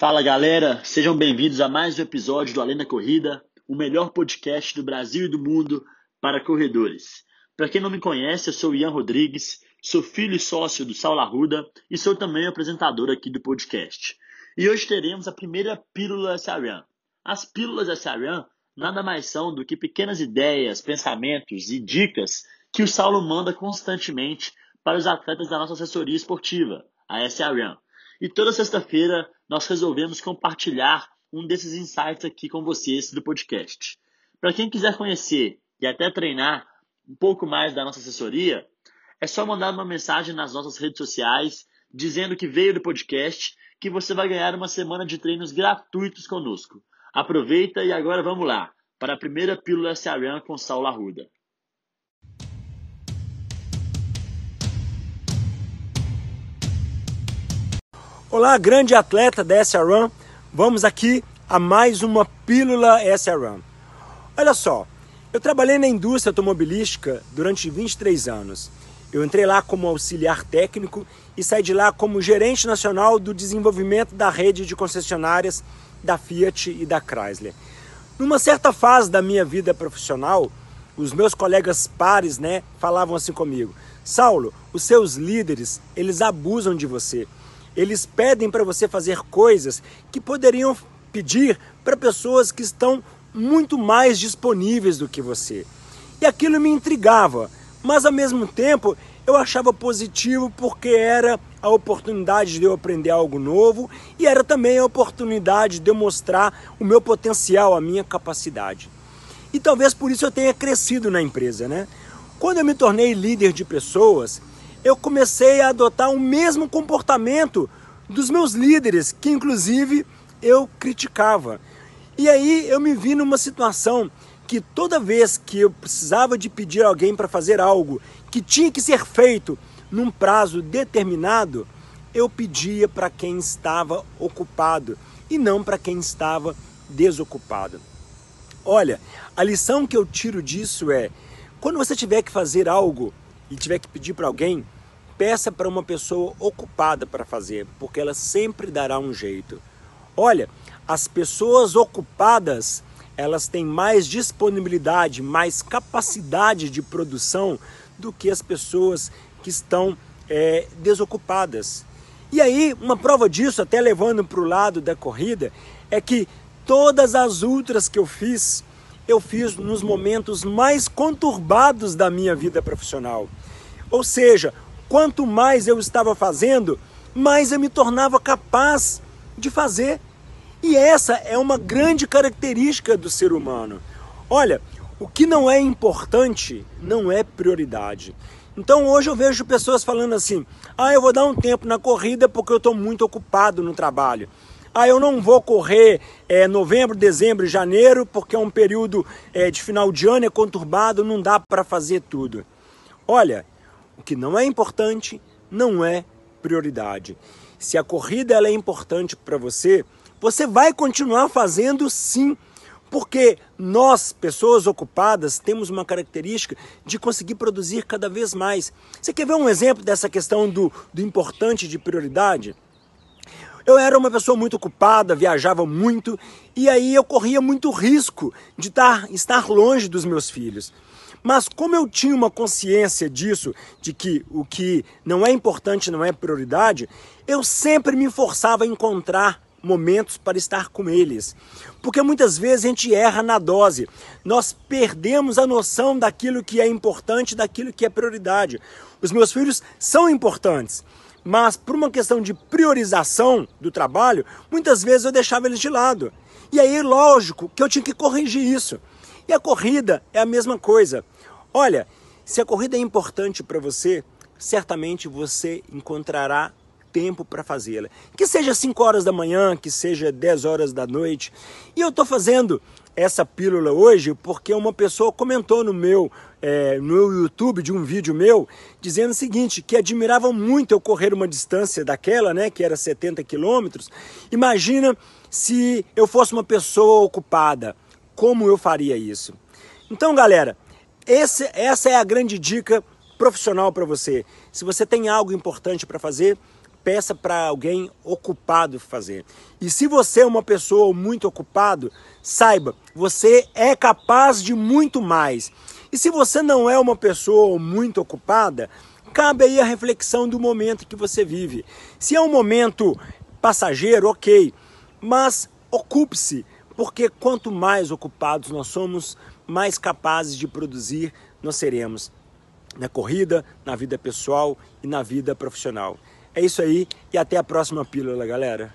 Fala galera, sejam bem-vindos a mais um episódio do Além da Corrida, o melhor podcast do Brasil e do mundo para corredores. Para quem não me conhece, eu sou Ian Rodrigues, sou filho e sócio do Saulo Arruda e sou também apresentador aqui do podcast. E hoje teremos a primeira pílula SRAM. As pílulas SRAM nada mais são do que pequenas ideias, pensamentos e dicas que o Saulo manda constantemente para os atletas da nossa assessoria esportiva, a SRAM. E toda sexta-feira nós resolvemos compartilhar um desses insights aqui com vocês do podcast. Para quem quiser conhecer e até treinar um pouco mais da nossa assessoria, é só mandar uma mensagem nas nossas redes sociais dizendo que veio do podcast que você vai ganhar uma semana de treinos gratuitos conosco. Aproveita e agora vamos lá para a primeira pílula SRAM com Saulo Arruda. Olá, grande atleta da SRAM. Vamos aqui a mais uma pílula SRAM. Olha só, eu trabalhei na indústria automobilística durante 23 anos. Eu entrei lá como auxiliar técnico e saí de lá como gerente nacional do desenvolvimento da rede de concessionárias da Fiat e da Chrysler. Numa certa fase da minha vida profissional, os meus colegas pares, né, falavam assim comigo: "Saulo, os seus líderes, eles abusam de você. Eles pedem para você fazer coisas que poderiam pedir para pessoas que estão muito mais disponíveis do que você". E aquilo me intrigava, mas ao mesmo tempo eu achava positivo porque era a oportunidade de eu aprender algo novo e era também a oportunidade de eu mostrar o meu potencial, a minha capacidade. E talvez por isso eu tenha crescido na empresa, né? Quando eu me tornei líder de pessoas, eu comecei a adotar o mesmo comportamento dos meus líderes, que inclusive eu criticava. E aí eu me vi numa situação que toda vez que eu precisava de pedir alguém para fazer algo que tinha que ser feito num prazo determinado, eu pedia para quem estava ocupado e não para quem estava desocupado. Olha, a lição que eu tiro disso é: quando você tiver que fazer algo e tiver que pedir para alguém, peça para uma pessoa ocupada para fazer, porque ela sempre dará um jeito. Olha, as pessoas ocupadas elas têm mais disponibilidade, mais capacidade de produção do que as pessoas que estão é, desocupadas. E aí, uma prova disso, até levando para o lado da corrida, é que todas as ultras que eu fiz, eu fiz nos momentos mais conturbados da minha vida profissional. Ou seja, quanto mais eu estava fazendo, mais eu me tornava capaz de fazer. E essa é uma grande característica do ser humano. Olha, o que não é importante não é prioridade. Então hoje eu vejo pessoas falando assim: ah, eu vou dar um tempo na corrida porque eu estou muito ocupado no trabalho. Ah, eu não vou correr é, novembro, dezembro e janeiro porque é um período é, de final de ano, é conturbado, não dá para fazer tudo. Olha, o que não é importante não é prioridade. Se a corrida ela é importante para você, você vai continuar fazendo sim, porque nós, pessoas ocupadas, temos uma característica de conseguir produzir cada vez mais. Você quer ver um exemplo dessa questão do, do importante de prioridade? Eu era uma pessoa muito ocupada, viajava muito e aí eu corria muito risco de estar, estar longe dos meus filhos. Mas como eu tinha uma consciência disso, de que o que não é importante não é prioridade, eu sempre me forçava a encontrar momentos para estar com eles. Porque muitas vezes a gente erra na dose. Nós perdemos a noção daquilo que é importante, daquilo que é prioridade. Os meus filhos são importantes, mas por uma questão de priorização do trabalho, muitas vezes eu deixava eles de lado. E aí, lógico que eu tinha que corrigir isso. E a corrida é a mesma coisa. Olha, se a corrida é importante para você, certamente você encontrará tempo para fazê-la. Que seja 5 horas da manhã, que seja 10 horas da noite. E eu estou fazendo essa pílula hoje porque uma pessoa comentou no meu, é, no YouTube de um vídeo meu dizendo o seguinte, que admirava muito eu correr uma distância daquela, né, que era 70 quilômetros. Imagina se eu fosse uma pessoa ocupada, como eu faria isso? Então, galera, esse, essa é a grande dica profissional para você. Se você tem algo importante para fazer, peça para alguém ocupado fazer. E se você é uma pessoa muito ocupado, saiba, você é capaz de muito mais. E se você não é uma pessoa muito ocupada, cabe aí a reflexão do momento que você vive. Se é um momento passageiro, ok, mas ocupe-se, porque quanto mais ocupados nós somos, mais capazes de produzir nós seremos na corrida, na vida pessoal e na vida profissional. É isso aí e até a próxima pílula, galera.